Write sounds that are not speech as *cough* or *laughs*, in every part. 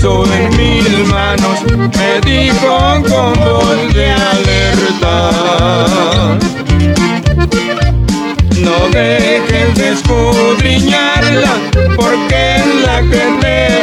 puso en mis manos, me dijo con voz de alerta. No dejes de escudriñarla, porque es la que te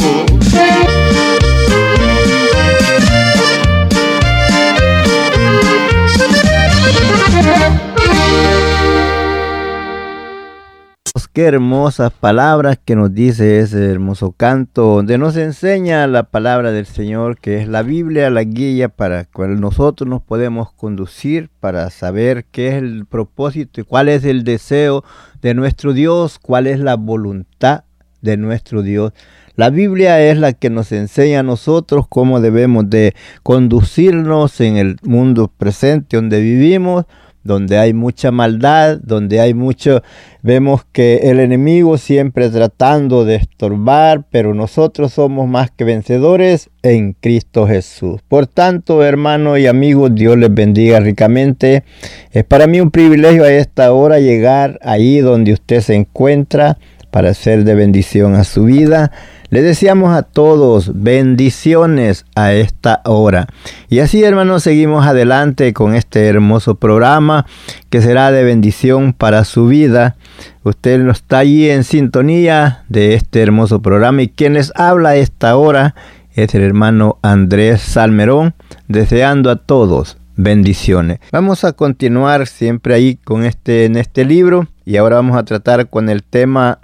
Qué hermosas palabras que nos dice ese hermoso canto, donde nos enseña la palabra del Señor, que es la Biblia, la guía para cual nosotros nos podemos conducir para saber qué es el propósito y cuál es el deseo de nuestro Dios, cuál es la voluntad de nuestro Dios. La Biblia es la que nos enseña a nosotros cómo debemos de conducirnos en el mundo presente donde vivimos, donde hay mucha maldad, donde hay mucho, vemos que el enemigo siempre tratando de estorbar, pero nosotros somos más que vencedores en Cristo Jesús. Por tanto, hermanos y amigos, Dios les bendiga ricamente. Es para mí un privilegio a esta hora llegar ahí donde usted se encuentra para ser de bendición a su vida. Le deseamos a todos bendiciones a esta hora. Y así, hermanos, seguimos adelante con este hermoso programa que será de bendición para su vida. Usted no está allí en sintonía de este hermoso programa y quien les habla a esta hora es el hermano Andrés Salmerón, deseando a todos bendiciones. Vamos a continuar siempre ahí con este en este libro y ahora vamos a tratar con el tema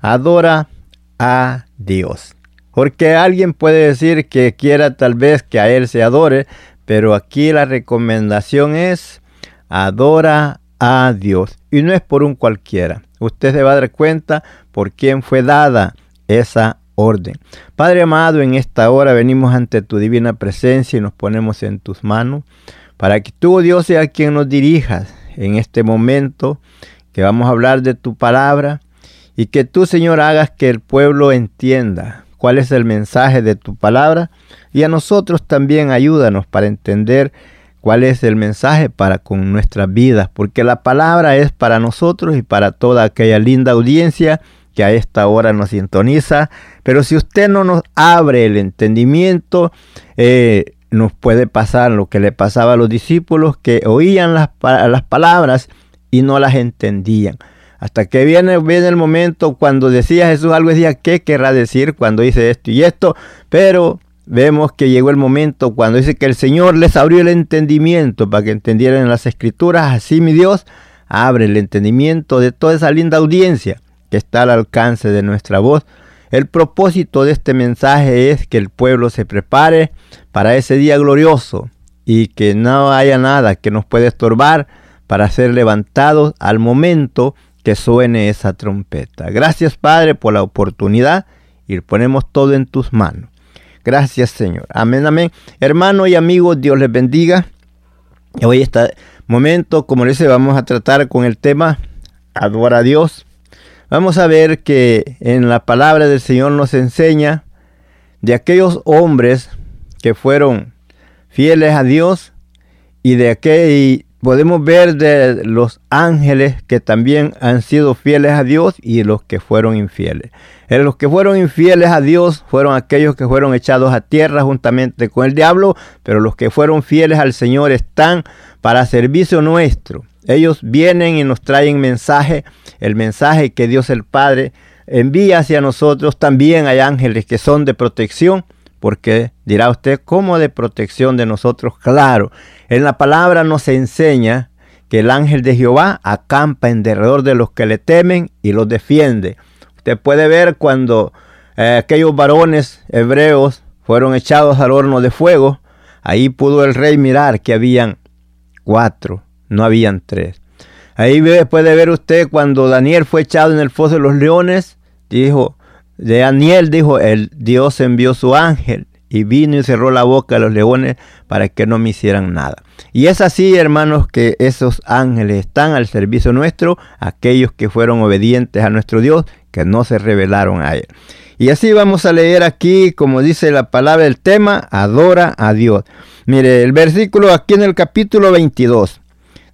Adora a Dios. Porque alguien puede decir que quiera tal vez que a Él se adore, pero aquí la recomendación es adora a Dios. Y no es por un cualquiera. Usted se va a dar cuenta por quién fue dada esa orden. Padre amado, en esta hora venimos ante tu divina presencia y nos ponemos en tus manos para que tú, Dios, sea quien nos dirijas en este momento que vamos a hablar de tu palabra y que tú, Señor, hagas que el pueblo entienda cuál es el mensaje de tu palabra y a nosotros también ayúdanos para entender cuál es el mensaje para con nuestras vidas, porque la palabra es para nosotros y para toda aquella linda audiencia que a esta hora nos sintoniza, pero si usted no nos abre el entendimiento, eh, nos puede pasar lo que le pasaba a los discípulos que oían las, las palabras y no las entendían. Hasta que viene, viene el momento cuando decía Jesús algo, decía, ¿qué querrá decir cuando dice esto y esto? Pero vemos que llegó el momento cuando dice que el Señor les abrió el entendimiento para que entendieran las escrituras. Así mi Dios abre el entendimiento de toda esa linda audiencia que está al alcance de nuestra voz. El propósito de este mensaje es que el pueblo se prepare para ese día glorioso y que no haya nada que nos pueda estorbar para ser levantados al momento que suene esa trompeta. Gracias Padre por la oportunidad y ponemos todo en tus manos. Gracias Señor. Amén, amén. Hermanos y amigos, Dios les bendiga. Hoy este momento, como les dice, vamos a tratar con el tema Adora a Dios. Vamos a ver que en la palabra del Señor nos enseña de aquellos hombres que fueron fieles a Dios y de aquel podemos ver de los ángeles que también han sido fieles a Dios y los que fueron infieles. En los que fueron infieles a Dios fueron aquellos que fueron echados a tierra juntamente con el diablo, pero los que fueron fieles al Señor están para servicio nuestro. Ellos vienen y nos traen mensaje, el mensaje que Dios el Padre envía hacia nosotros. También hay ángeles que son de protección, porque dirá usted, ¿cómo de protección de nosotros? Claro, en la palabra nos enseña que el ángel de Jehová acampa en derredor de los que le temen y los defiende. Usted puede ver cuando eh, aquellos varones hebreos fueron echados al horno de fuego, ahí pudo el rey mirar que habían cuatro, no habían tres. Ahí puede ver usted cuando Daniel fue echado en el foso de los leones, dijo, de Daniel dijo, el Dios envió su ángel y vino y cerró la boca de los leones para que no me hicieran nada. Y es así, hermanos, que esos ángeles están al servicio nuestro, aquellos que fueron obedientes a nuestro Dios, que no se rebelaron a él. Y así vamos a leer aquí, como dice la palabra del tema, adora a Dios. Mire, el versículo aquí en el capítulo 22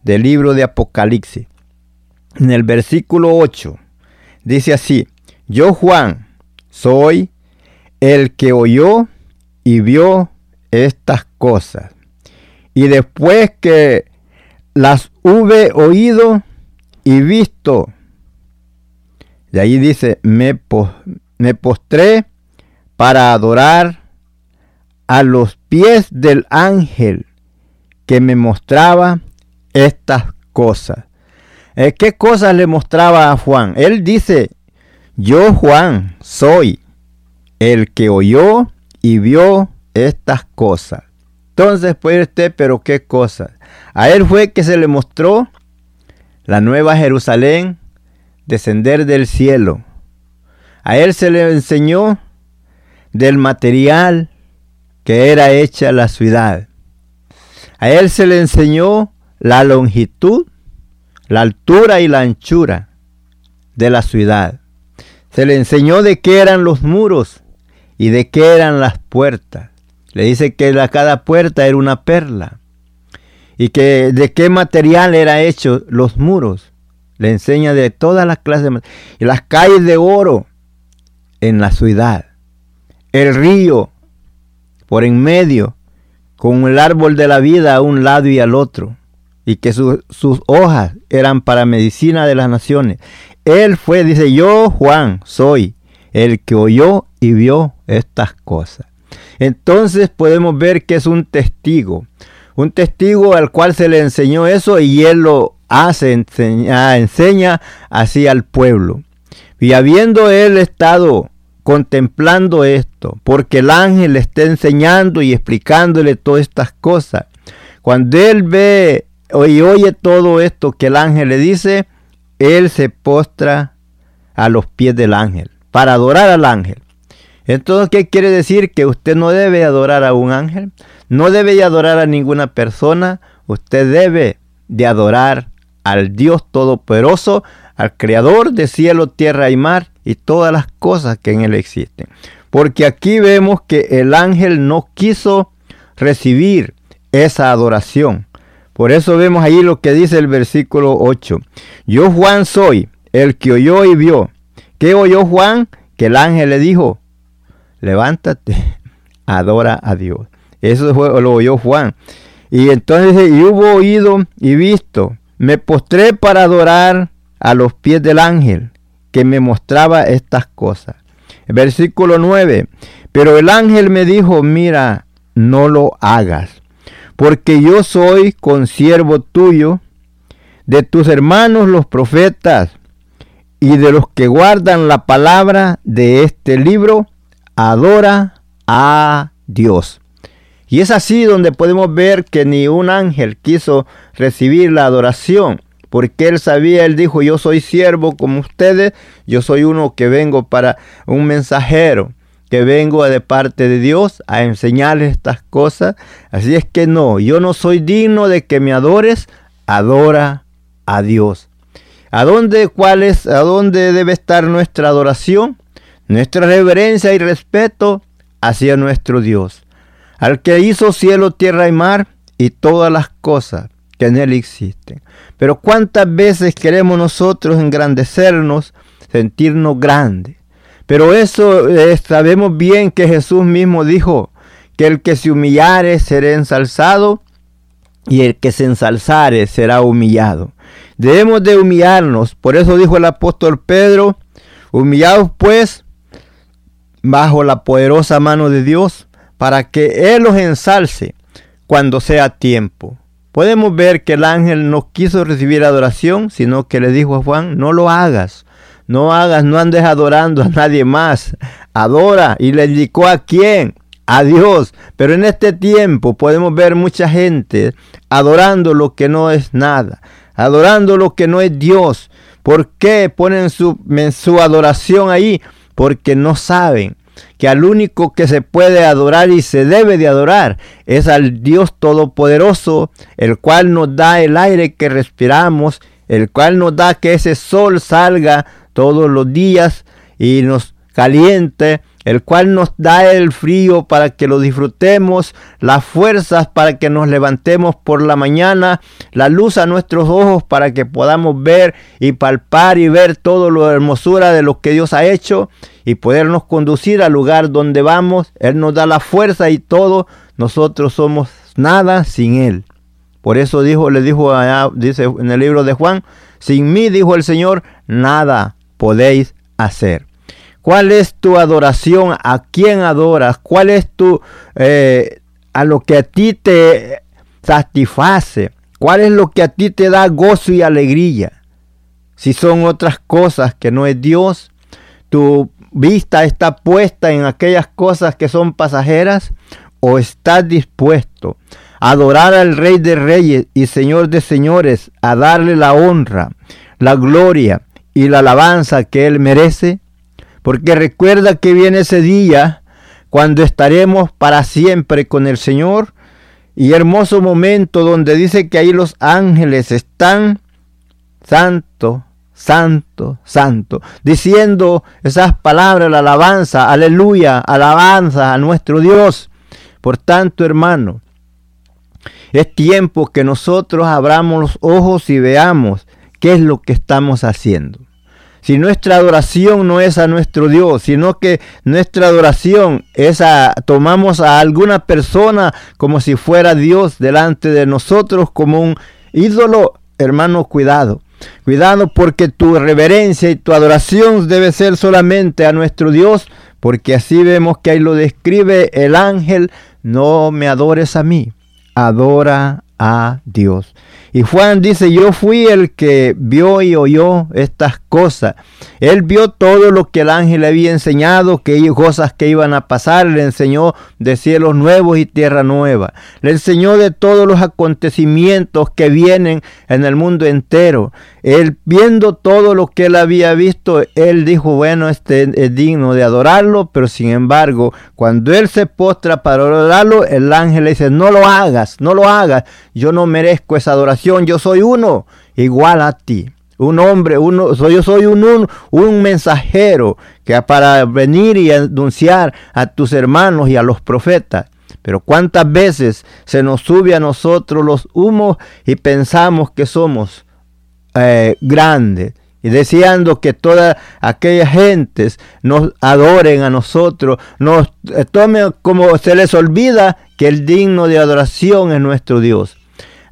del libro de Apocalipsis, en el versículo 8, dice así, yo Juan soy el que oyó y vio estas cosas. Y después que las hube oído y visto, de ahí dice, me, me postré para adorar a los pies del ángel que me mostraba estas cosas. Eh, ¿Qué cosas le mostraba a Juan? Él dice, yo Juan soy el que oyó y vio estas cosas. Entonces puede usted, pero qué cosas. A él fue que se le mostró la nueva Jerusalén descender del cielo. A él se le enseñó del material que era hecha la ciudad. A él se le enseñó la longitud, la altura y la anchura de la ciudad. Se le enseñó de qué eran los muros y de qué eran las puertas. Le dice que la, cada puerta era una perla y que de qué material era hecho los muros. Le enseña de todas las clases y las calles de oro en la ciudad. El río por en medio con el árbol de la vida a un lado y al otro y que sus hojas eran para medicina de las naciones. Él fue, dice, yo Juan soy el que oyó y vio estas cosas. Entonces podemos ver que es un testigo, un testigo al cual se le enseñó eso y él lo hace, enseña, enseña así al pueblo. Y habiendo él estado contemplando esto, porque el ángel le está enseñando y explicándole todas estas cosas, cuando él ve y oye todo esto que el ángel le dice, él se postra a los pies del ángel para adorar al ángel. Entonces, ¿qué quiere decir? Que usted no debe adorar a un ángel, no debe adorar a ninguna persona, usted debe de adorar al Dios Todopoderoso, al Creador de cielo, tierra y mar y todas las cosas que en él existen. Porque aquí vemos que el ángel no quiso recibir esa adoración. Por eso vemos ahí lo que dice el versículo 8. Yo Juan soy el que oyó y vio. ¿Qué oyó Juan? Que el ángel le dijo, levántate, *laughs* adora a Dios. Eso lo oyó Juan. Y entonces, y hubo oído y visto, me postré para adorar a los pies del ángel que me mostraba estas cosas. Versículo 9. Pero el ángel me dijo, mira, no lo hagas, porque yo soy consiervo tuyo, de tus hermanos los profetas, y de los que guardan la palabra de este libro, adora a Dios. Y es así donde podemos ver que ni un ángel quiso recibir la adoración, porque él sabía, él dijo, yo soy siervo como ustedes, yo soy uno que vengo para un mensajero, que vengo de parte de Dios a enseñarles estas cosas. Así es que no, yo no soy digno de que me adores, adora a Dios. ¿A dónde, cuál es, a dónde debe estar nuestra adoración? Nuestra reverencia y respeto hacia nuestro Dios, al que hizo cielo, tierra y mar y todas las cosas que en él existen. Pero cuántas veces queremos nosotros engrandecernos, sentirnos grandes. Pero eso eh, sabemos bien que Jesús mismo dijo que el que se humillare será ensalzado y el que se ensalzare será humillado. Debemos de humillarnos. Por eso dijo el apóstol Pedro, humillados pues bajo la poderosa mano de Dios para que Él los ensalce cuando sea tiempo. Podemos ver que el ángel no quiso recibir adoración, sino que le dijo a Juan, no lo hagas, no hagas, no andes adorando a nadie más, adora. Y le indicó a quién, a Dios. Pero en este tiempo podemos ver mucha gente adorando lo que no es nada, adorando lo que no es Dios. ¿Por qué ponen su, su adoración ahí? Porque no saben que al único que se puede adorar y se debe de adorar es al Dios Todopoderoso, el cual nos da el aire que respiramos, el cual nos da que ese sol salga todos los días y nos caliente, el cual nos da el frío para que lo disfrutemos, las fuerzas para que nos levantemos por la mañana, la luz a nuestros ojos para que podamos ver y palpar y ver todo lo hermosura de lo que Dios ha hecho y podernos conducir al lugar donde vamos. Él nos da la fuerza y todo. Nosotros somos nada sin Él. Por eso dijo, le dijo dice en el libro de Juan, sin mí, dijo el Señor, nada podéis hacer. ¿Cuál es tu adoración? ¿A quién adoras? ¿Cuál es tu eh, a lo que a ti te satisface? ¿Cuál es lo que a ti te da gozo y alegría? Si son otras cosas que no es Dios, tu vista está puesta en aquellas cosas que son pasajeras o estás dispuesto a adorar al Rey de Reyes y Señor de Señores, a darle la honra, la gloria y la alabanza que Él merece? Porque recuerda que viene ese día cuando estaremos para siempre con el Señor y hermoso momento donde dice que ahí los ángeles están santo, santo, santo, diciendo esas palabras, la alabanza, aleluya, alabanza a nuestro Dios. Por tanto, hermano, es tiempo que nosotros abramos los ojos y veamos qué es lo que estamos haciendo si nuestra adoración no es a nuestro Dios, sino que nuestra adoración es a, tomamos a alguna persona como si fuera Dios delante de nosotros como un ídolo, hermano, cuidado. Cuidado porque tu reverencia y tu adoración debe ser solamente a nuestro Dios, porque así vemos que ahí lo describe el ángel, no me adores a mí, adora a Dios. Y Juan dice, yo fui el que vio y oyó estas cosas. Él vio todo lo que el ángel le había enseñado, que cosas que iban a pasar. Le enseñó de cielos nuevos y tierra nueva. Le enseñó de todos los acontecimientos que vienen en el mundo entero. Él viendo todo lo que él había visto, él dijo, bueno, este es digno de adorarlo, pero sin embargo, cuando él se postra para adorarlo, el ángel le dice, no lo hagas, no lo hagas, yo no merezco esa adoración, yo soy uno igual a ti. Un hombre, uno, soy, yo soy un, un, un mensajero que para venir y anunciar a tus hermanos y a los profetas. Pero cuántas veces se nos sube a nosotros los humos y pensamos que somos eh, grandes y deseando que todas aquellas gentes nos adoren a nosotros, nos eh, tomen como se les olvida que el digno de adoración es nuestro Dios.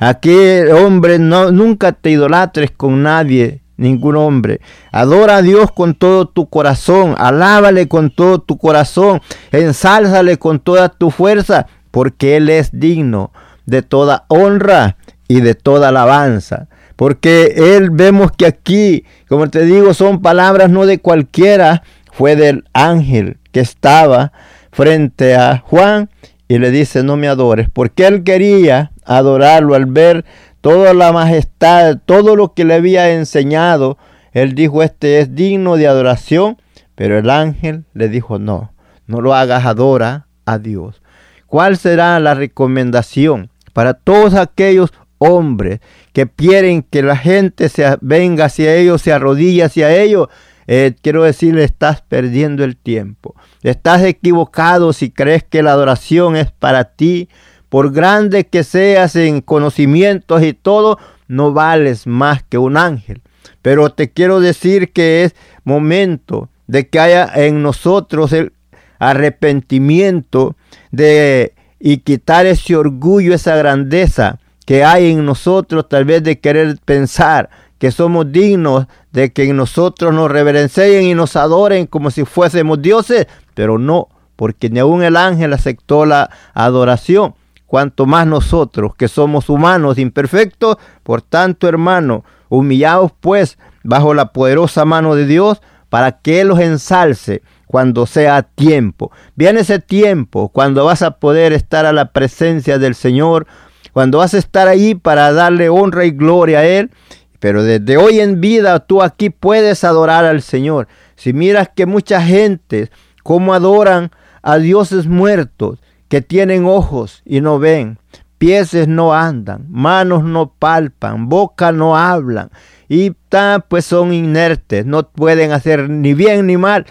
Aquí, hombre, no, nunca te idolatres con nadie, ningún hombre. Adora a Dios con todo tu corazón, alábale con todo tu corazón, ensálzale con toda tu fuerza, porque Él es digno de toda honra y de toda alabanza. Porque Él vemos que aquí, como te digo, son palabras no de cualquiera, fue del ángel que estaba frente a Juan y le dice, no me adores, porque él quería adorarlo al ver toda la majestad, todo lo que le había enseñado. Él dijo, este es digno de adoración, pero el ángel le dijo, no, no lo hagas, adora a Dios. ¿Cuál será la recomendación para todos aquellos hombres que quieren que la gente se venga hacia ellos, se arrodille hacia ellos? Eh, quiero decirle, estás perdiendo el tiempo. Estás equivocado si crees que la adoración es para ti. Por grande que seas en conocimientos y todo, no vales más que un ángel. Pero te quiero decir que es momento de que haya en nosotros el arrepentimiento de y quitar ese orgullo, esa grandeza que hay en nosotros, tal vez de querer pensar que somos dignos de que nosotros nos reverencien y nos adoren como si fuésemos dioses, pero no, porque ni aun el ángel aceptó la adoración, cuanto más nosotros que somos humanos imperfectos, por tanto hermano, humillados pues bajo la poderosa mano de Dios, para que Él los ensalce cuando sea tiempo. Viene ese tiempo cuando vas a poder estar a la presencia del Señor, cuando vas a estar ahí para darle honra y gloria a Él. Pero desde hoy en vida tú aquí puedes adorar al Señor. Si miras que mucha gente, como adoran a dioses muertos, que tienen ojos y no ven, pies no andan, manos no palpan, boca no hablan, y pues son inertes, no pueden hacer ni bien ni mal.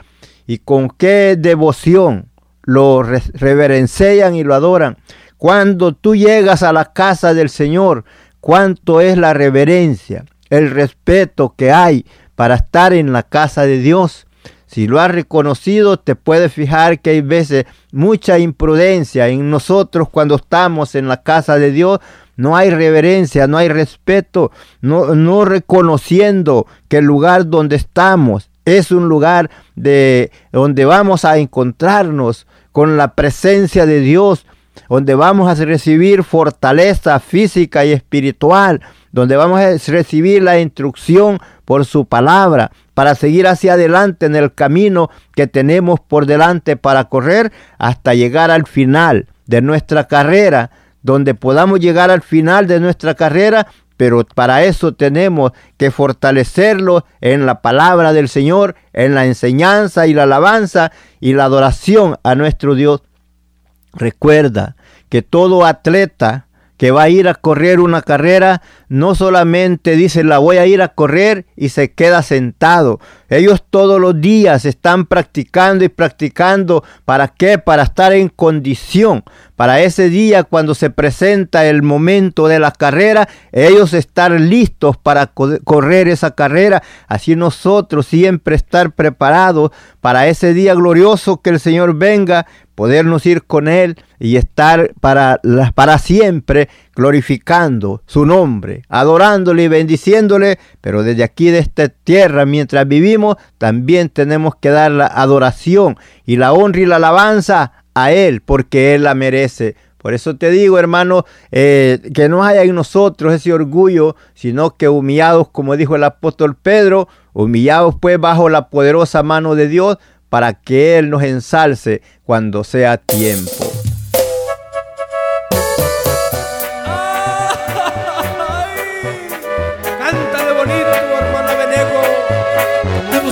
Y con qué devoción lo reverencian y lo adoran. Cuando tú llegas a la casa del Señor, cuánto es la reverencia, el respeto que hay para estar en la casa de Dios. Si lo has reconocido, te puedes fijar que hay veces mucha imprudencia en nosotros cuando estamos en la casa de Dios, no hay reverencia, no hay respeto, no, no reconociendo que el lugar donde estamos es un lugar de donde vamos a encontrarnos con la presencia de Dios, donde vamos a recibir fortaleza física y espiritual, donde vamos a recibir la instrucción por su palabra para seguir hacia adelante en el camino que tenemos por delante para correr hasta llegar al final de nuestra carrera donde podamos llegar al final de nuestra carrera, pero para eso tenemos que fortalecerlo en la palabra del Señor, en la enseñanza y la alabanza y la adoración a nuestro Dios. Recuerda que todo atleta que va a ir a correr una carrera, no solamente dice la voy a ir a correr y se queda sentado. Ellos todos los días están practicando y practicando. ¿Para qué? Para estar en condición. Para ese día cuando se presenta el momento de la carrera, ellos estar listos para correr esa carrera. Así nosotros siempre estar preparados para ese día glorioso que el Señor venga podernos ir con Él y estar para, para siempre glorificando su nombre, adorándole y bendiciéndole, pero desde aquí de esta tierra, mientras vivimos, también tenemos que dar la adoración y la honra y la alabanza a Él, porque Él la merece. Por eso te digo, hermano, eh, que no haya en nosotros ese orgullo, sino que humillados, como dijo el apóstol Pedro, humillados pues bajo la poderosa mano de Dios, para que Él nos ensalce cuando sea tiempo.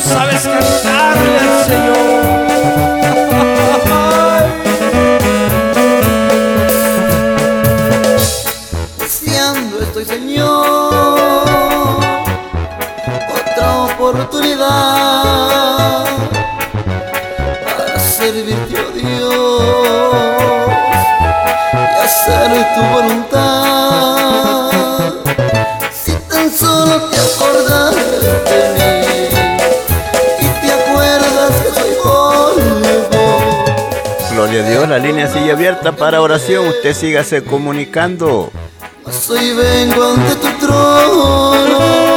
Sabes cantarle al Señor. Deseando estoy, Señor, otra oportunidad servirte, oh Dios, y hacer tu voluntad. La línea sigue abierta para oración. Usted sígase comunicando. Mas hoy vengo ante tu trono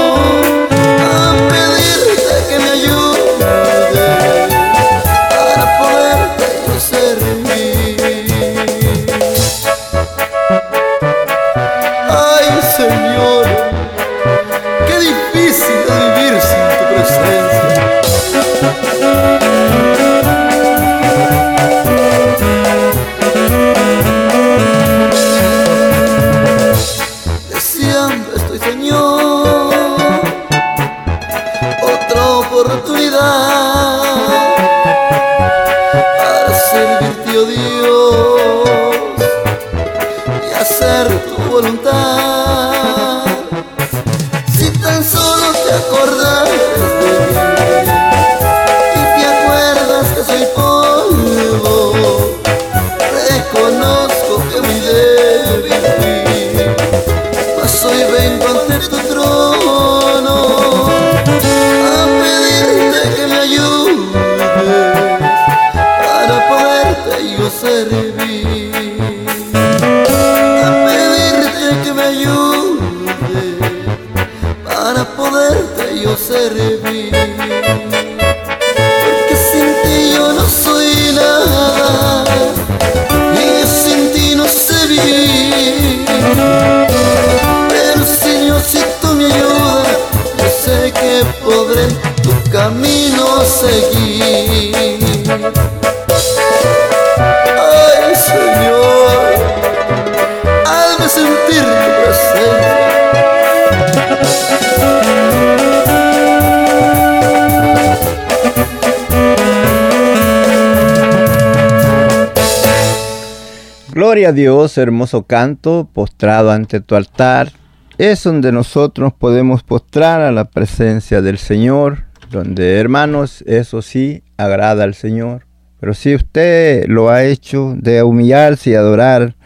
A Dios, hermoso canto, postrado ante tu altar. Es donde nosotros podemos postrar a la presencia del Señor, donde hermanos, eso sí, agrada al Señor. Pero si usted lo ha hecho de humillarse y adorar,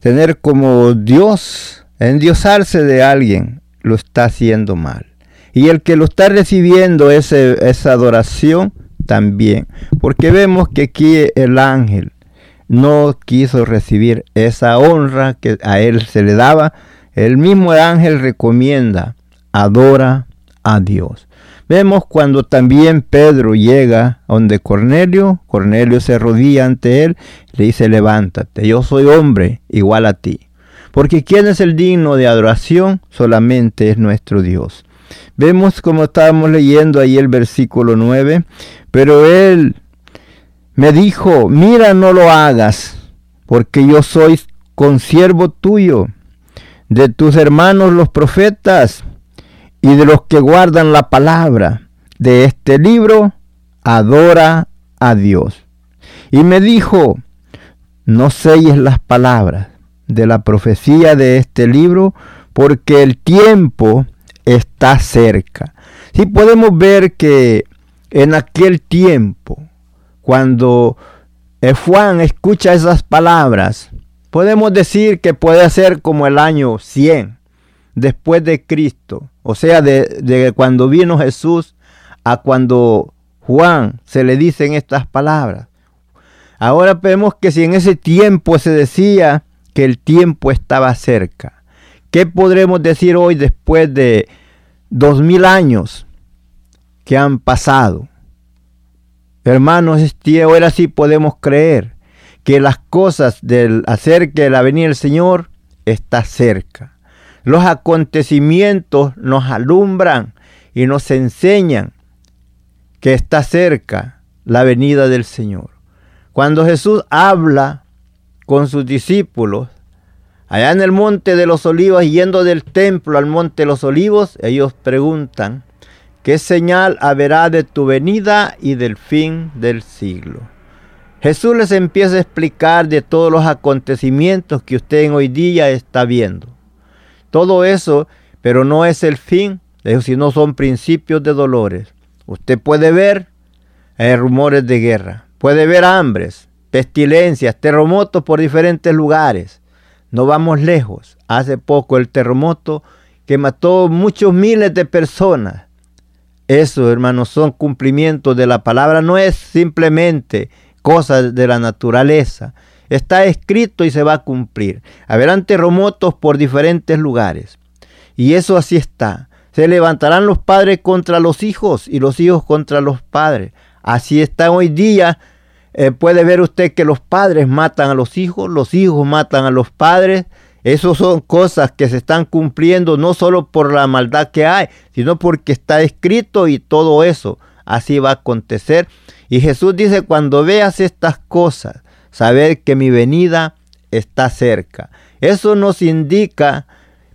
tener como Dios, endiosarse de alguien, lo está haciendo mal. Y el que lo está recibiendo ese, esa adoración también. Porque vemos que aquí el ángel no quiso recibir esa honra que a él se le daba. El mismo ángel recomienda, adora a Dios. Vemos cuando también Pedro llega donde Cornelio, Cornelio se arrodilla ante él, le dice, levántate, yo soy hombre igual a ti. Porque quien es el digno de adoración solamente es nuestro Dios. Vemos como estábamos leyendo ahí el versículo 9, pero él me dijo, mira, no lo hagas, porque yo soy consiervo tuyo, de tus hermanos los profetas y de los que guardan la palabra de este libro, adora a Dios. Y me dijo, no selles las palabras de la profecía de este libro, porque el tiempo está cerca. Si podemos ver que en aquel tiempo, cuando Juan escucha esas palabras, podemos decir que puede ser como el año 100 después de Cristo, o sea, de, de, cuando vino Jesús a cuando Juan se le dicen estas palabras. Ahora vemos que si en ese tiempo se decía que el tiempo estaba cerca, ¿qué podremos decir hoy después de dos mil años que han pasado? Hermanos, ahora sí podemos creer que las cosas del acerca de la venida del Señor está cerca. Los acontecimientos nos alumbran y nos enseñan que está cerca la venida del Señor. Cuando Jesús habla con sus discípulos, allá en el monte de los olivos, yendo del templo al monte de los olivos, ellos preguntan, ¿qué señal habrá de tu venida y del fin del siglo? Jesús les empieza a explicar de todos los acontecimientos que usted en hoy día está viendo. Todo eso, pero no es el fin, sino son principios de dolores. Usted puede ver eh, rumores de guerra, puede ver hambres, pestilencias, terremotos por diferentes lugares. No vamos lejos. Hace poco el terremoto que mató muchos miles de personas. Eso, hermanos, son cumplimientos de la palabra. No es simplemente cosas de la naturaleza. Está escrito y se va a cumplir. Habrán terremotos por diferentes lugares. Y eso así está. Se levantarán los padres contra los hijos y los hijos contra los padres. Así está hoy día. Eh, puede ver usted que los padres matan a los hijos, los hijos matan a los padres. Esas son cosas que se están cumpliendo no solo por la maldad que hay, sino porque está escrito y todo eso así va a acontecer. Y Jesús dice, cuando veas estas cosas, saber que mi venida está cerca. Eso nos indica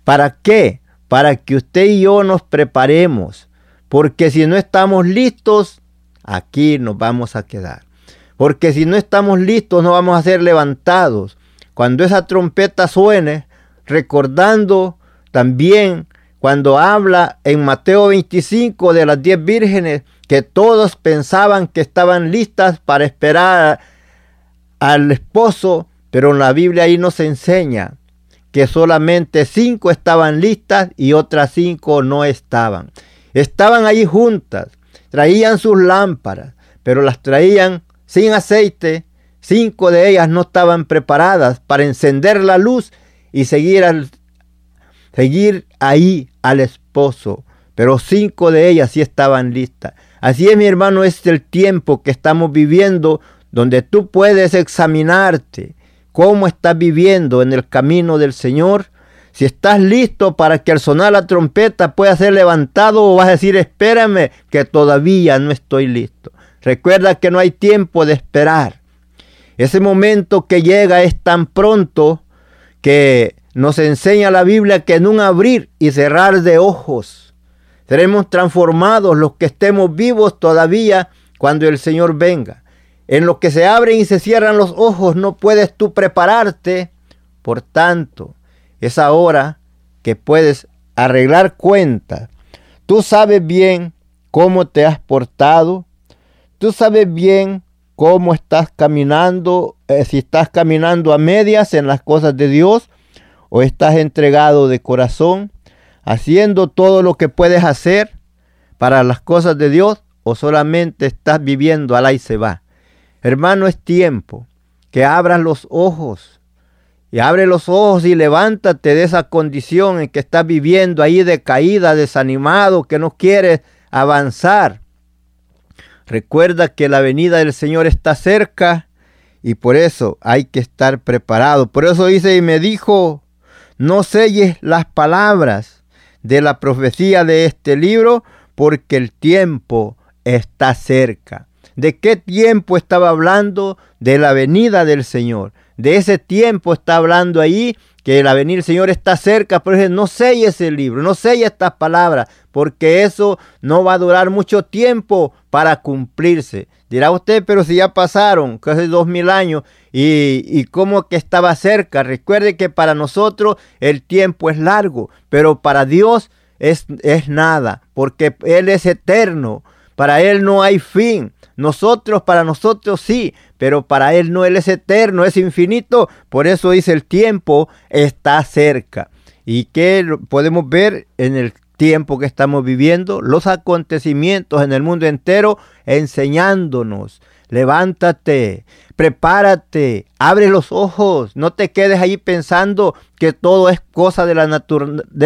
para qué, para que usted y yo nos preparemos, porque si no estamos listos, aquí nos vamos a quedar. Porque si no estamos listos, no vamos a ser levantados. Cuando esa trompeta suene, recordando también cuando habla en Mateo 25 de las diez vírgenes, que todos pensaban que estaban listas para esperar al esposo, pero en la Biblia ahí nos enseña que solamente cinco estaban listas y otras cinco no estaban. Estaban allí juntas, traían sus lámparas, pero las traían sin aceite. Cinco de ellas no estaban preparadas para encender la luz y seguir, al, seguir ahí al esposo. Pero cinco de ellas sí estaban listas. Así es, mi hermano, es el tiempo que estamos viviendo donde tú puedes examinarte cómo estás viviendo en el camino del Señor. Si estás listo para que al sonar la trompeta pueda ser levantado o vas a decir, espérame, que todavía no estoy listo. Recuerda que no hay tiempo de esperar. Ese momento que llega es tan pronto que nos enseña la Biblia que en un abrir y cerrar de ojos seremos transformados los que estemos vivos todavía cuando el Señor venga. En lo que se abren y se cierran los ojos no puedes tú prepararte. Por tanto, es ahora que puedes arreglar cuentas. Tú sabes bien cómo te has portado. Tú sabes bien cómo estás caminando, eh, si estás caminando a medias en las cosas de Dios o estás entregado de corazón, haciendo todo lo que puedes hacer para las cosas de Dios o solamente estás viviendo al y se va. Hermano, es tiempo que abras los ojos. Y abre los ojos y levántate de esa condición en que estás viviendo ahí decaída, desanimado, que no quieres avanzar. Recuerda que la venida del Señor está cerca y por eso hay que estar preparado. Por eso dice y me dijo, no selles las palabras de la profecía de este libro porque el tiempo está cerca. ¿De qué tiempo estaba hablando? De la venida del Señor. De ese tiempo está hablando ahí que la venida del Señor está cerca, pero no selle ese libro, no selle estas palabras, porque eso no va a durar mucho tiempo para cumplirse. Dirá usted, pero si ya pasaron casi dos mil años y, y cómo que estaba cerca. Recuerde que para nosotros el tiempo es largo, pero para Dios es, es nada, porque Él es eterno. Para Él no hay fin. Nosotros, para nosotros sí, pero para Él no, Él es eterno, es infinito. Por eso dice el tiempo está cerca. ¿Y qué podemos ver en el tiempo que estamos viviendo? Los acontecimientos en el mundo entero enseñándonos. Levántate, prepárate, abre los ojos, no te quedes ahí pensando que todo es cosa de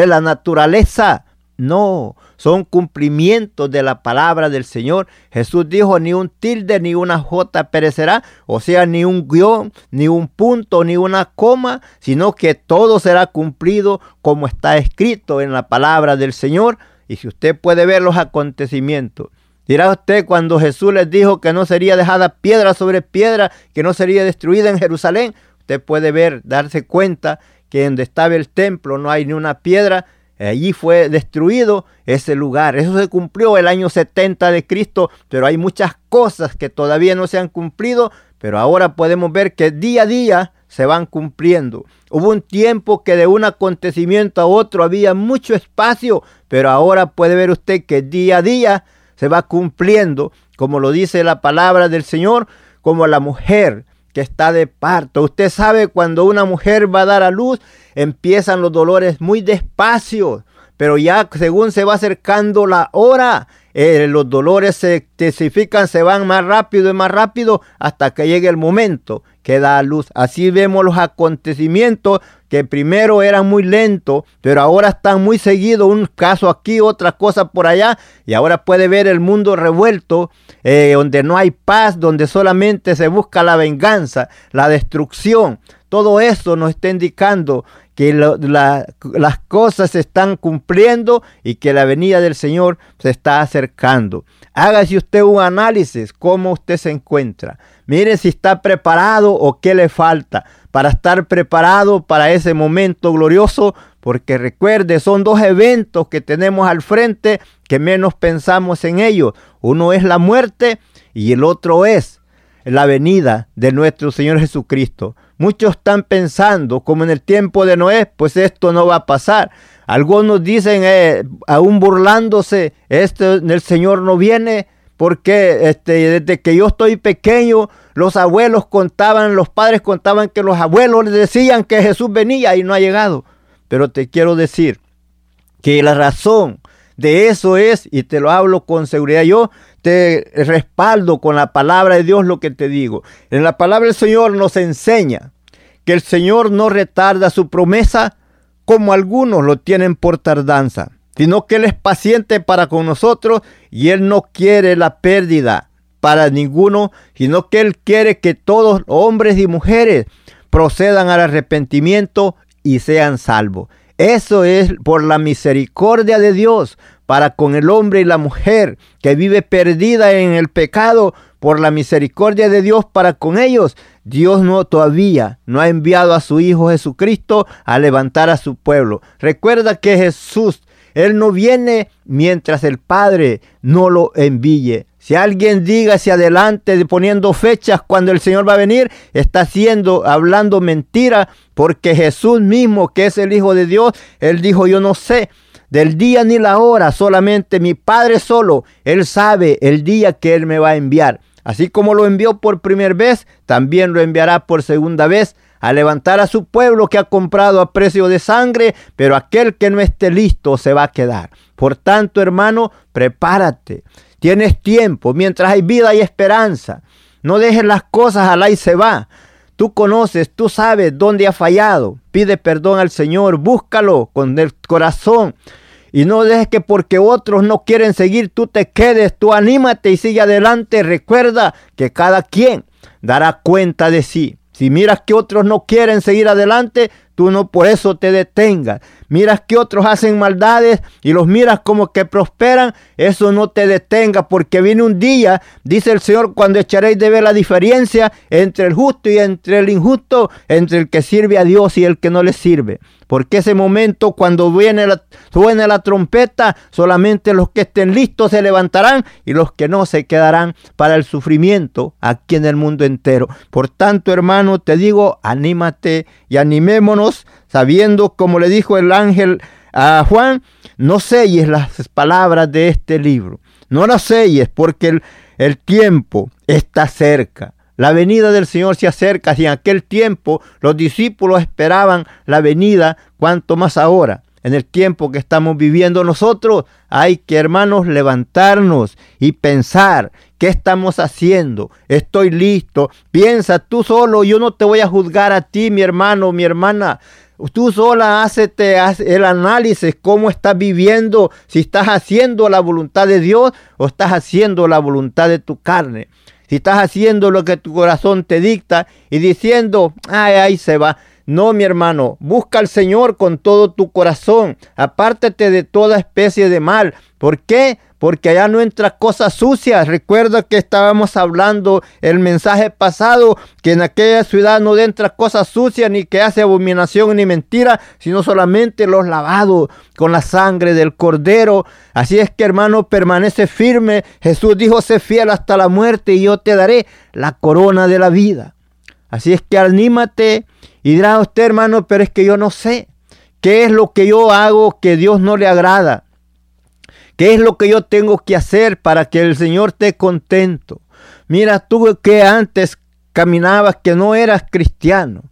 la naturaleza. No, son cumplimientos de la palabra del Señor. Jesús dijo, ni un tilde ni una jota perecerá, o sea, ni un guion, ni un punto, ni una coma, sino que todo será cumplido como está escrito en la palabra del Señor. Y si usted puede ver los acontecimientos, dirá usted cuando Jesús les dijo que no sería dejada piedra sobre piedra, que no sería destruida en Jerusalén, usted puede ver, darse cuenta que donde estaba el templo no hay ni una piedra, Allí fue destruido ese lugar. Eso se cumplió el año 70 de Cristo, pero hay muchas cosas que todavía no se han cumplido, pero ahora podemos ver que día a día se van cumpliendo. Hubo un tiempo que de un acontecimiento a otro había mucho espacio, pero ahora puede ver usted que día a día se va cumpliendo, como lo dice la palabra del Señor, como la mujer que está de parto. Usted sabe cuando una mujer va a dar a luz, empiezan los dolores muy despacio, pero ya según se va acercando la hora, eh, los dolores se intensifican, se van más rápido y más rápido hasta que llegue el momento que da a luz. Así vemos los acontecimientos que primero eran muy lentos, pero ahora están muy seguidos, un caso aquí, otra cosa por allá, y ahora puede ver el mundo revuelto, eh, donde no hay paz, donde solamente se busca la venganza, la destrucción. Todo eso nos está indicando que las cosas se están cumpliendo y que la venida del Señor se está acercando. Hágase usted un análisis, cómo usted se encuentra. Mire si está preparado o qué le falta para estar preparado para ese momento glorioso, porque recuerde, son dos eventos que tenemos al frente que menos pensamos en ellos. Uno es la muerte y el otro es la venida de nuestro Señor Jesucristo. Muchos están pensando, como en el tiempo de Noé, pues esto no va a pasar. Algunos dicen, eh, aún burlándose, este, el Señor no viene, Porque este, desde que yo estoy pequeño, los abuelos contaban, los padres contaban que los abuelos les decían que Jesús venía y no ha llegado. Pero te quiero decir que la razón de eso es, y te lo hablo con seguridad, yo te respaldo con la palabra de Dios lo que te digo. En la palabra del Señor nos enseña que el Señor no retarda su promesa como algunos lo tienen por tardanza, sino que Él es paciente para con nosotros y Él no quiere la pérdida para ninguno, sino que Él quiere que todos, hombres y mujeres, procedan al arrepentimiento y sean salvos. Eso es por la misericordia de Dios para con el hombre y la mujer que vive perdida en el pecado, por la misericordia de Dios para con ellos. Dios no todavía no ha enviado a su Hijo Jesucristo a levantar a su pueblo. Recuerda que Jesús, Él no viene mientras el Padre no lo envíe. Si alguien diga hacia adelante poniendo fechas cuando el Señor va a venir, está haciendo, hablando mentira, porque Jesús mismo, que es el Hijo de Dios, Él dijo, yo no sé del día ni la hora, solamente mi Padre solo, Él sabe el día que Él me va a enviar. Así como lo envió por primera vez, también lo enviará por segunda vez a levantar a su pueblo que ha comprado a precio de sangre, pero aquel que no esté listo se va a quedar. Por tanto, hermano, prepárate. Tienes tiempo, mientras hay vida y esperanza. No dejes las cosas al y se va. Tú conoces, tú sabes dónde ha fallado. Pide perdón al Señor, búscalo con el corazón. Y no dejes que porque otros no quieren seguir, tú te quedes, tú anímate y sigue adelante. Recuerda que cada quien dará cuenta de sí. Si miras que otros no quieren seguir adelante, tú no por eso te detengas. Miras que otros hacen maldades y los miras como que prosperan, eso no te detenga porque viene un día, dice el Señor, cuando echaréis de ver la diferencia entre el justo y entre el injusto, entre el que sirve a Dios y el que no le sirve. Porque ese momento cuando viene la, suene la trompeta, solamente los que estén listos se levantarán y los que no se quedarán para el sufrimiento aquí en el mundo entero. Por tanto, hermano, te digo, anímate y animémonos sabiendo, como le dijo el ángel a Juan, no selles las palabras de este libro. No las selles porque el, tiempo está cerca. La venida del Señor se acerca. Si en aquel tiempo los discípulos esperaban la venida, cuanto más ahora. En el tiempo que estamos viviendo nosotros, hay que, hermanos, levantarnos y pensar qué estamos haciendo. Estoy listo. Piensa tú solo, yo no te voy a juzgar a ti, mi hermano, mi hermana. Tú sola hacete el análisis, cómo estás viviendo, si estás haciendo la voluntad de Dios o estás haciendo la voluntad de tu carne si estás haciendo lo que tu corazón te dicta y diciendo, ay, ahí se va. No, mi hermano, busca al Señor con todo tu corazón. Apártate de toda especie de mal. ¿Por qué? Porque allá no entra cosas sucias. Recuerda que estábamos hablando el mensaje pasado que en aquella ciudad no entra cosas sucias ni que hace abominación ni mentira, sino solamente los lavados con la sangre del cordero. Así es que hermano, permanece firme. Jesús dijo, sé fiel hasta la muerte y yo te daré la corona de la vida. Así es que anímate y dirá usted, hermano, pero es que yo no sé. ¿Qué es lo que yo hago que Dios no le agrada? ¿Qué es lo que yo tengo que hacer para que el Señor esté contento? Mira, tú que antes caminabas que no eras cristiano.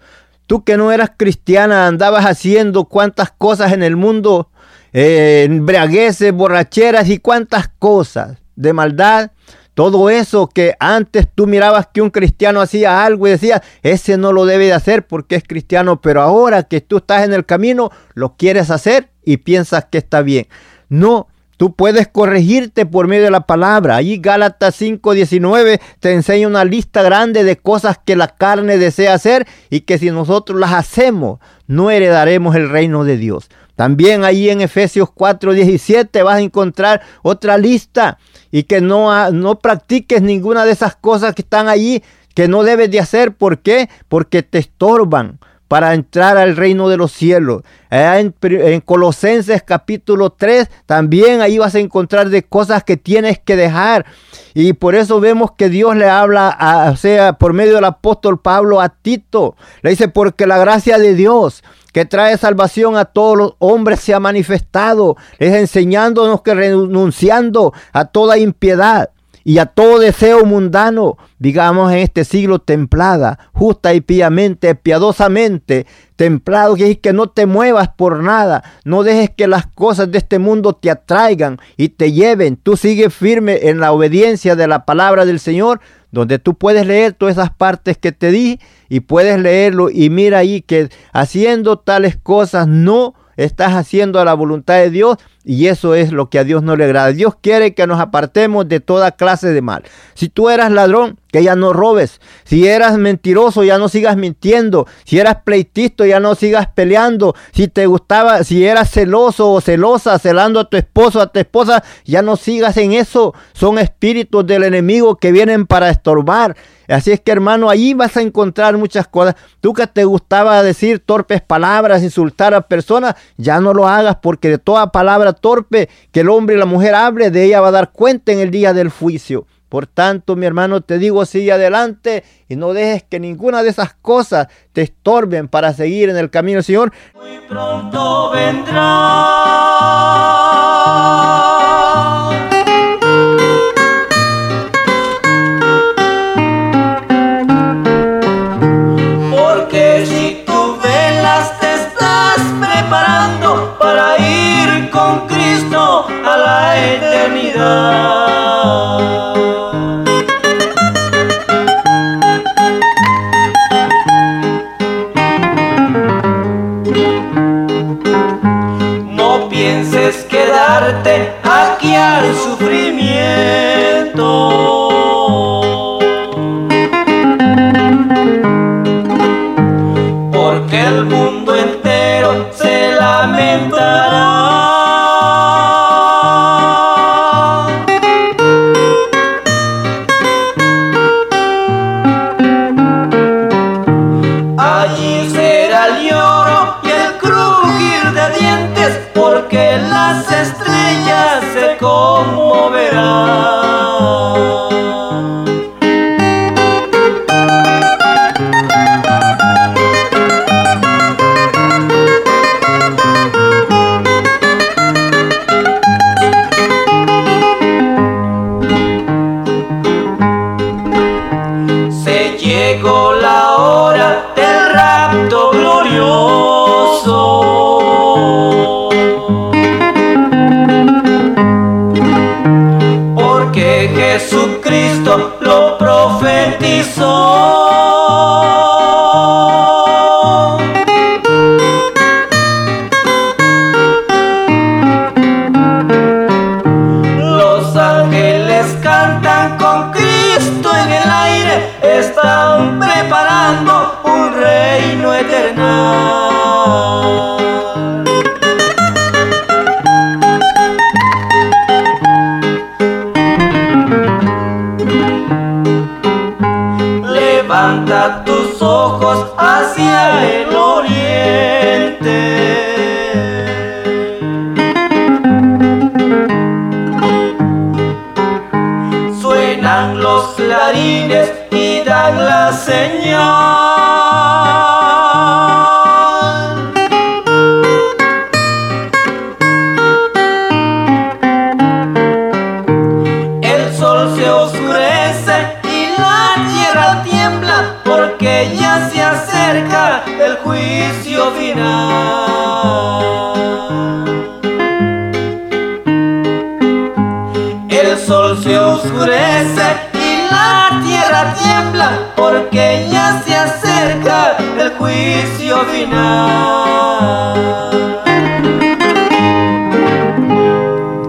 Tú que no eras cristiana andabas haciendo cuantas cosas en el mundo, eh, embriagueces, borracheras y cuantas cosas de maldad. Todo eso que antes tú mirabas que un cristiano hacía algo y decías, ese no lo debe de hacer porque es cristiano, pero ahora que tú estás en el camino, lo quieres hacer y piensas que está bien. No, Tú puedes corregirte por medio de la palabra. Allí Gálatas 5:19 te enseña una lista grande de cosas que la carne desea hacer y que si nosotros las hacemos, no heredaremos el reino de Dios. También ahí en Efesios 4:17 vas a encontrar otra lista y que no, no practiques ninguna de esas cosas que están allí que no debes de hacer. ¿Por qué? Porque te estorban para entrar al reino de los cielos. En, Colosenses capítulo 3 también ahí vas a encontrar de cosas que tienes que dejar. Y por eso vemos que Dios le habla, a, o sea, por medio del apóstol Pablo a Tito. Le dice, porque la gracia de Dios que trae salvación a todos los hombres se ha manifestado. Es enseñándonos que renunciando a toda impiedad y a todo deseo mundano, digamos en este siglo templada, justa y piamente, piadosamente, templado, que es que no te muevas por nada, no dejes que las cosas de este mundo te atraigan y te lleven, tú sigues firme en la obediencia de la palabra del Señor, donde tú puedes leer todas esas partes que te di y puedes leerlo y mira ahí que haciendo tales cosas no estás haciendo la voluntad de Dios y eso es lo que a Dios no le agrada. Dios quiere que nos apartemos de toda clase de mal. Si tú eras ladrón, que ya no robes. Si eras mentiroso, ya no sigas mintiendo. Si eras pleitista, ya no sigas peleando. Si te gustaba, si eras celoso o celosa, celando a tu esposo, a tu esposa, ya no sigas en eso. Son espíritus del enemigo que vienen para estorbar. Así es que hermano, ahí vas a encontrar muchas cosas. Tú que te gustaba decir torpes palabras, insultar a personas, ya no lo hagas porque de toda palabra torpe que el hombre y la mujer hable, de ella va a dar cuenta en el día del juicio. Por tanto, mi hermano, te digo, sigue adelante y no dejes que ninguna de esas cosas te estorben para seguir en el camino Señor. Muy pronto vendrá. aquí al sufrir.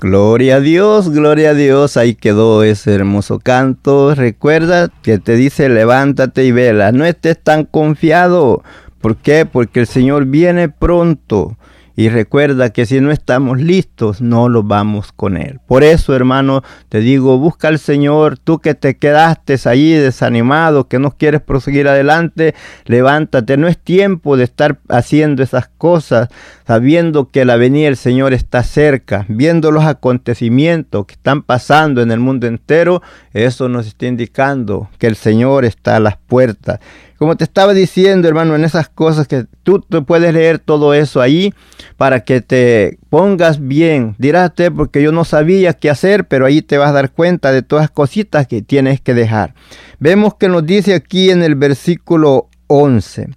Gloria a Dios, gloria a Dios, ahí quedó ese hermoso canto. Recuerda que te dice levántate y vela, no estés tan confiado. ¿Por qué? Porque el Señor viene pronto. Y recuerda que si no estamos listos, no lo vamos con Él. Por eso, hermano, te digo, busca al Señor, tú que te quedaste allí desanimado, que no quieres proseguir adelante, levántate. No es tiempo de estar haciendo esas cosas, sabiendo que la venida del Señor está cerca, viendo los acontecimientos que están pasando en el mundo entero, eso nos está indicando que el Señor está a las puertas. Como te estaba diciendo, hermano, en esas cosas que tú, tú puedes leer todo eso ahí para que te pongas bien. Dirás porque yo no sabía qué hacer, pero ahí te vas a dar cuenta de todas las cositas que tienes que dejar. Vemos que nos dice aquí en el versículo 11.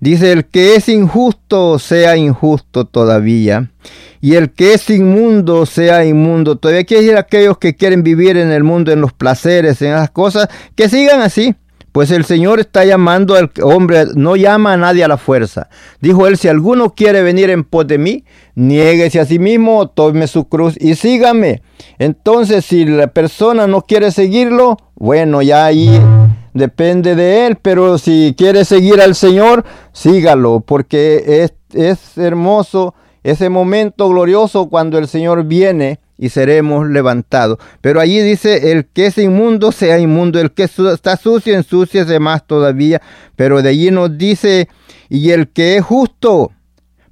Dice, el que es injusto sea injusto todavía, y el que es inmundo sea inmundo. Todavía quiere decir aquellos que quieren vivir en el mundo, en los placeres, en las cosas, que sigan así. Pues el Señor está llamando al hombre, no llama a nadie a la fuerza. Dijo él, si alguno quiere venir en pos de mí, niéguese a sí mismo, tome su cruz y sígame. Entonces, si la persona no quiere seguirlo, bueno, ya ahí depende de él, pero si quiere seguir al Señor, sígalo, porque es, es hermoso ese momento glorioso cuando el Señor viene y seremos levantados. Pero allí dice, el que es inmundo sea inmundo, el que está sucio, ensúciese más todavía. Pero de allí nos dice, y el que es justo,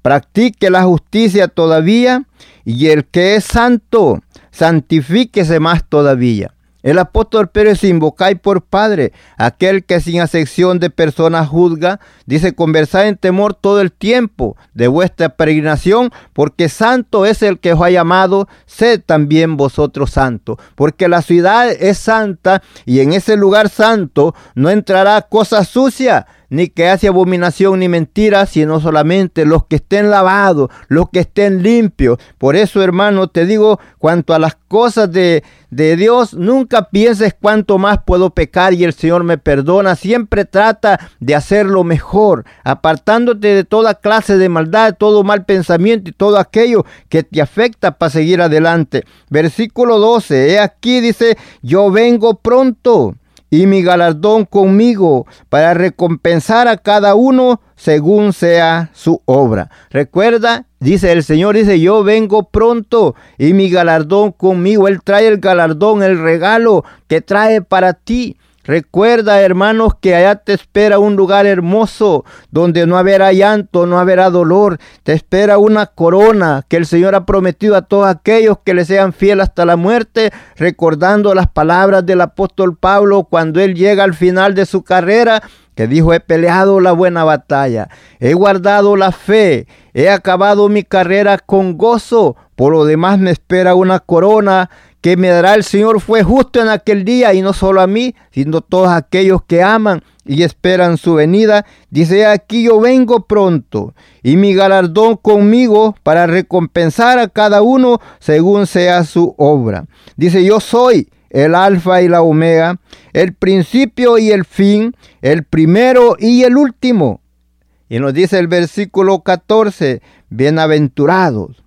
practique la justicia todavía, y el que es santo, santifíquese más todavía. El apóstol Pérez invocáis por Padre, aquel que sin acepción de personas juzga, dice conversar en temor todo el tiempo de vuestra peregrinación, porque santo es el que os ha llamado, sed también vosotros santos, porque la ciudad es santa y en ese lugar santo no entrará cosa sucia ni que hace abominación ni mentira, sino solamente los que estén lavados, los que estén limpios. Por eso, hermano, te digo, cuanto a las cosas de, de Dios, nunca pienses cuánto más puedo pecar y el Señor me perdona. Siempre trata de hacerlo mejor, apartándote de toda clase de maldad, todo mal pensamiento y todo aquello que te afecta para seguir adelante. Versículo 12, he aquí dice, yo vengo pronto y mi galardón conmigo para recompensar a cada uno según sea su obra. Recuerda, dice el Señor, dice, yo vengo pronto y mi galardón conmigo. Él trae el galardón, el regalo que trae para ti. Recuerda, hermanos, que allá te espera un lugar hermoso donde no habrá llanto, no habrá dolor. Te espera una corona que el Señor ha prometido a todos aquellos que le sean fieles hasta la muerte, recordando las palabras del apóstol Pablo cuando él llega al final de su carrera, que dijo, he peleado la buena batalla, he guardado la fe, he acabado mi carrera con gozo, por lo demás me espera una corona que me dará el Señor fue justo en aquel día y no solo a mí, sino a todos aquellos que aman y esperan su venida. Dice, aquí yo vengo pronto y mi galardón conmigo para recompensar a cada uno según sea su obra. Dice, yo soy el alfa y la omega, el principio y el fin, el primero y el último. Y nos dice el versículo 14, bienaventurados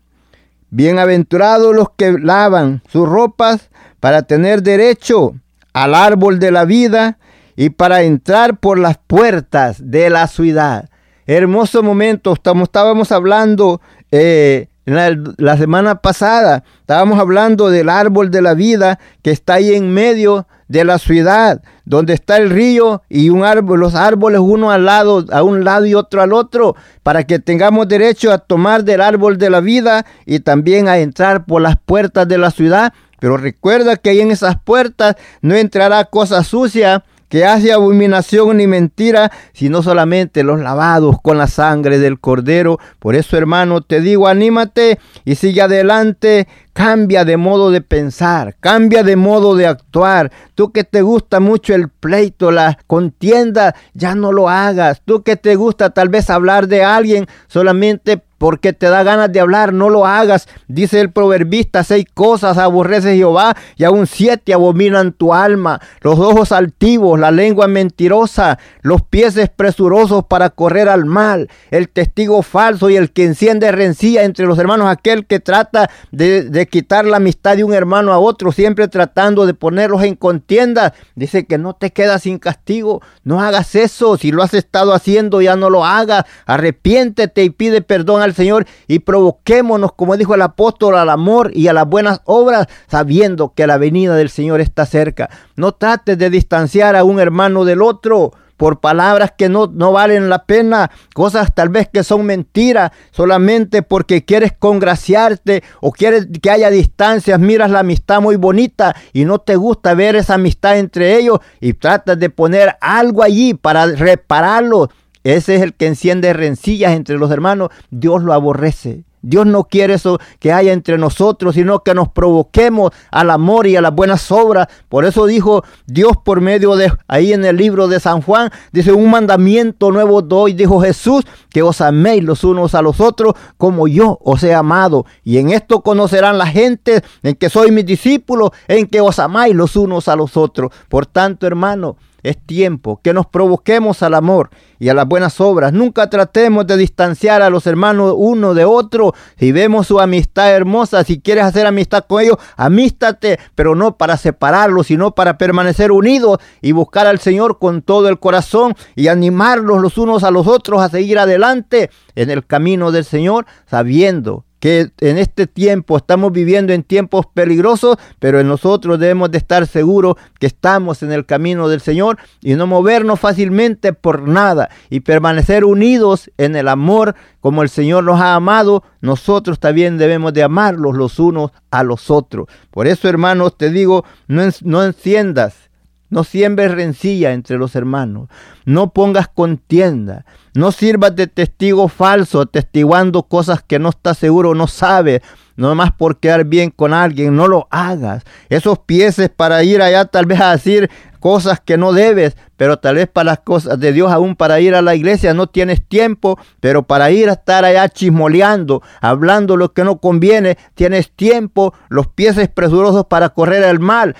Bienaventurados los que lavan sus ropas para tener derecho al árbol de la vida y para entrar por las puertas de la ciudad. Hermoso momento, estamos, estábamos hablando eh, la, semana pasada, estábamos hablando del árbol de la vida que está ahí en medio de la ciudad, donde está el río y un árbol, los árboles uno al lado, a un lado y otro al otro, para que tengamos derecho a tomar del árbol de la vida y también a entrar por las puertas de la ciudad. Pero recuerda que ahí en esas puertas no entrará cosa sucia, que hace abominación ni mentira, sino solamente los lavados con la sangre del cordero. Por eso, hermano, te digo, anímate y sigue adelante, Cambia de modo de pensar, cambia de modo de actuar. Tú que te gusta mucho el pleito, la contienda, ya no lo hagas. Tú que te gusta tal vez hablar de alguien solamente porque te da ganas de hablar, no lo hagas. Dice el proverbista, seis cosas aborrece Jehová y aún siete abominan tu alma. Los ojos altivos, la lengua mentirosa, los pies presurosos para correr al mal, el testigo falso y el que enciende rencilla entre los hermanos, aquel que trata de quitar la amistad de un hermano a otro, siempre tratando de ponerlos en contienda. Dice que no te quedas sin castigo. No hagas eso. Si lo has estado haciendo, ya no lo hagas. Arrepiéntete y pide perdón al Señor y provoquémonos, como dijo el apóstol, al amor y a las buenas obras, sabiendo que la venida del Señor está cerca. No trates de distanciar a un hermano del otro por palabras que no, no valen la pena, cosas tal vez que son mentiras, solamente porque quieres congraciarte o quieres que haya distancias, miras la amistad muy bonita y no te gusta ver esa amistad entre ellos y tratas de poner algo allí para repararlo. Ese es el que enciende rencillas entre los hermanos. Dios lo aborrece. Dios no quiere eso que haya entre nosotros, sino que nos provoquemos al amor y a las buenas obras. Por eso dijo Dios por medio de ahí en el libro de San Juan, dice un mandamiento nuevo doy, dijo Jesús, que os améis los unos a los otros como yo os he amado. Y en esto conocerán la gente en que soy mis discípulos, en que os amáis los unos a los otros. Por tanto, hermano, es tiempo que nos provoquemos al amor y a las buenas obras. Nunca tratemos de distanciar a los hermanos uno de otro. Si vemos su amistad hermosa, si quieres hacer amistad con ellos, amístate, pero no para separarlos, sino para permanecer unidos y buscar al Señor con todo el corazón y animarlos los unos a los otros a seguir adelante en el camino del Señor, sabiendo que en este tiempo estamos viviendo en tiempos peligrosos, pero en nosotros debemos de estar seguros que estamos en el camino del Señor y no movernos fácilmente por nada y permanecer unidos en el amor como el Señor nos ha amado, nosotros también debemos de amarlos los unos a los otros. Por eso, hermanos, te digo, no, no enciendas no siembres rencilla entre los hermanos. No pongas contienda. No sirvas de testigo falso, testiguando cosas que no estás seguro, no sabes. No más por quedar bien con alguien, no lo hagas. Esos pieses para ir allá tal vez a decir cosas que no debes, pero tal vez para las cosas de Dios aún para ir a la iglesia no tienes tiempo, pero para ir a estar allá chismoleando, hablando lo que no conviene, tienes tiempo, los pies presurosos para correr el mal,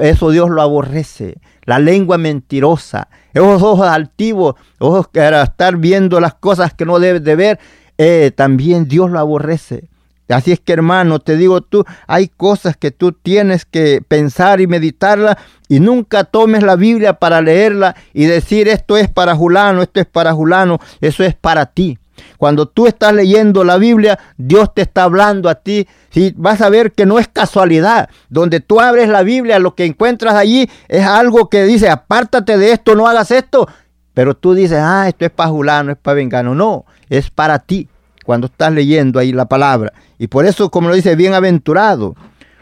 eso Dios lo aborrece. La lengua mentirosa, esos ojos altivos, ojos que para estar viendo las cosas que no debes de ver, eh, también Dios lo aborrece. Así es que hermano, te digo tú, hay cosas que tú tienes que pensar y meditarla y nunca tomes la Biblia para leerla y decir esto es para Julano, esto es para Julano, eso es para ti. Cuando tú estás leyendo la Biblia, Dios te está hablando a ti. Si vas a ver que no es casualidad. Donde tú abres la Biblia, lo que encuentras allí es algo que dice, apártate de esto, no hagas esto. Pero tú dices, ah, esto es para Julano, es para Vengano. No, es para ti cuando estás leyendo ahí la palabra. Y por eso, como lo dice, bienaventurado,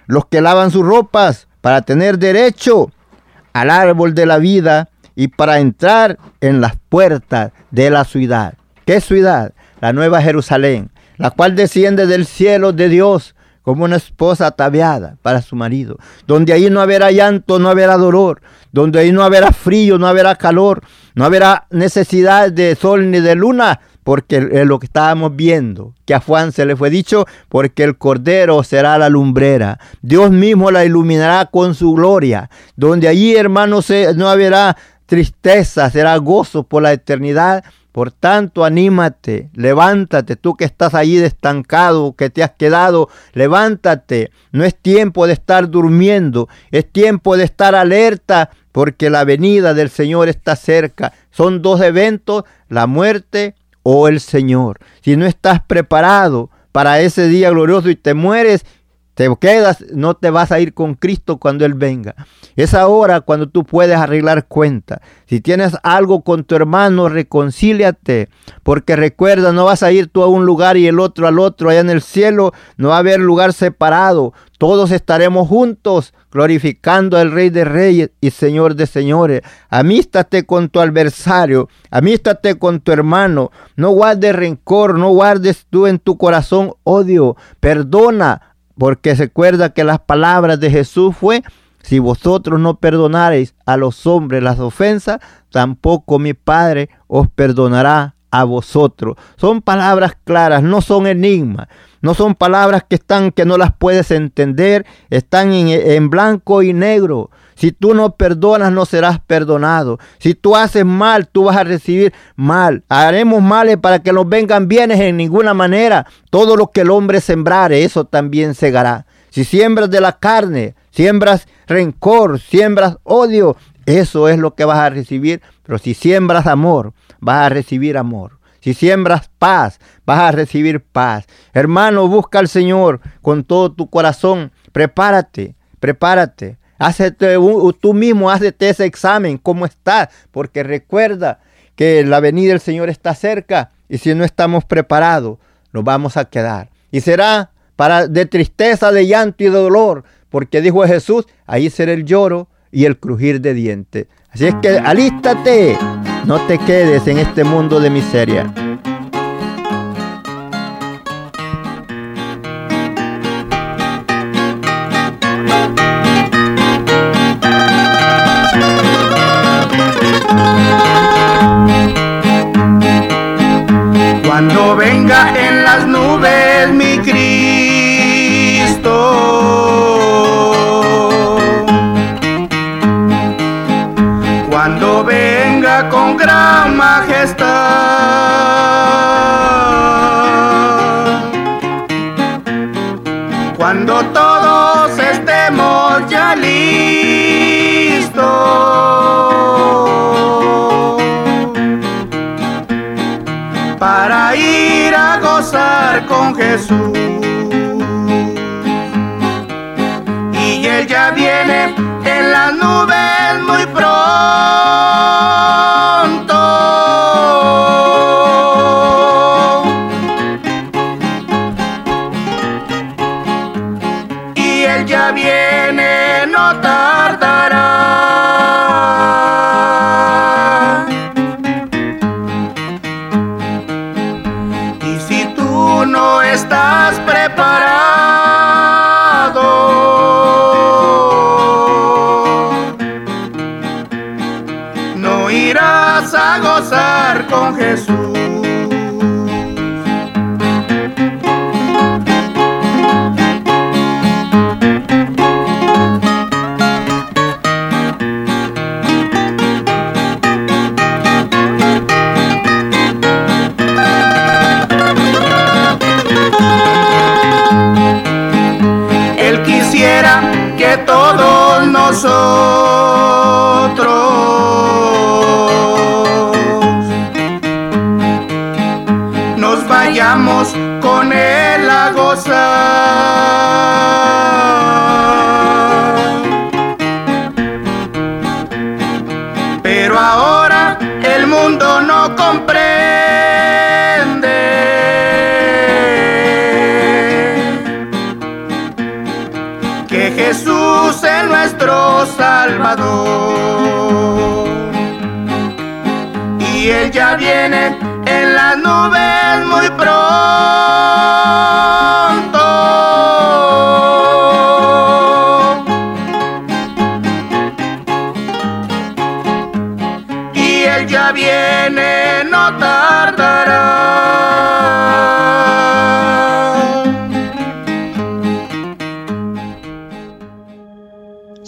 los que lavan sus ropas para tener derecho al árbol de la vida y para entrar en las puertas de la ciudad. ¿Qué ciudad? La nueva Jerusalén, la cual desciende del cielo de Dios como una esposa ataviada para su marido, donde ahí no habrá llanto, no habrá dolor, donde ahí no habrá frío, no habrá calor, no habrá necesidad de sol ni de luna, porque es lo que estábamos viendo, que a Juan se le fue dicho, porque el Cordero será la lumbrera. Dios mismo la iluminará con su gloria, donde allí, hermanos, no habrá tristeza, será gozo por la eternidad. Por tanto, anímate, levántate, tú que estás allí estancado, que te has quedado, levántate. No es tiempo de estar durmiendo, es tiempo de estar alerta, porque la venida del Señor está cerca. Son dos eventos, la muerte oh el Señor. Si no estás preparado para ese día glorioso y te mueres, te quedas, no te vas a ir con Cristo cuando Él venga. Es ahora cuando tú puedes arreglar cuenta. Si tienes algo con tu hermano, reconcíliate. Porque recuerda, no vas a ir tú a un lugar y el otro al otro. Allá en el cielo no va a haber lugar separado. Todos estaremos juntos glorificando al Rey de Reyes y Señor de Señores. Amístate con tu adversario, amístate con tu hermano. No guardes rencor, no guardes tú en tu corazón odio. Perdona, porque recuerda que las palabras de Jesús fue, si vosotros no perdonareis a los hombres las ofensas, tampoco mi Padre os perdonará a vosotros. Son palabras claras, no son enigmas. No son palabras que están que no las puedes entender, están en, blanco y negro. Si tú no perdonas, no serás perdonado. Si tú haces mal, tú vas a recibir mal. Haremos males para que nos vengan bienes en ninguna manera. Todo lo que el hombre sembrare, eso también segará. Si siembras de la carne, siembras rencor, siembras odio, eso es lo que vas a recibir. Pero si siembras amor, vas a recibir amor. Si siembras paz, vas a recibir paz. Hermano, busca al Señor con todo tu corazón. Prepárate, prepárate. Hacete un- tú mismo hazte ese examen, cómo estás, porque recuerda que la venida del Señor está cerca y si no estamos preparados, nos vamos a quedar. Y será para de tristeza, de llanto y de dolor, porque dijo Jesús, ahí será el lloro y el crujir de dientes. Así es que alístate, no te quedes en este mundo de miseria. Irás a gozar con Jesús.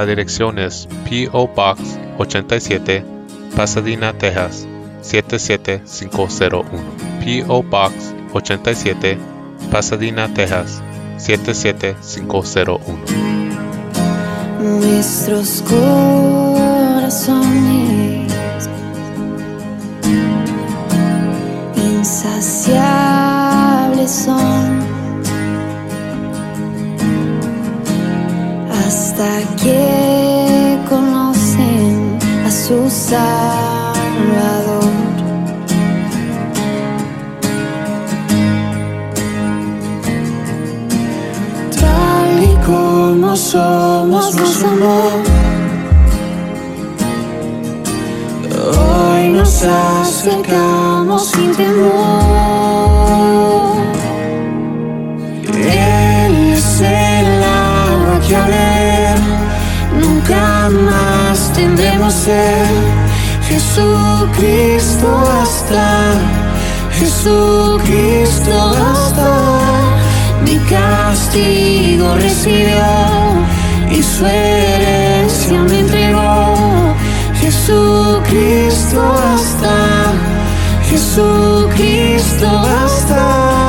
la dirección es P.O. Box 87, Pasadena, Texas 77501. P.O. Box 87, Pasadena, Texas 77501. Nuestros corazones insaciables son hasta que conocen a su Salvador. Tal y como somos, nos amó. Hoy nos acercamos sin temor. Él es el camas tendremos ser Jesucristo hasta Jesucristo hasta. Mi castigo recibió y su herencia me entregó. Jesucristo hasta Jesucristo hasta.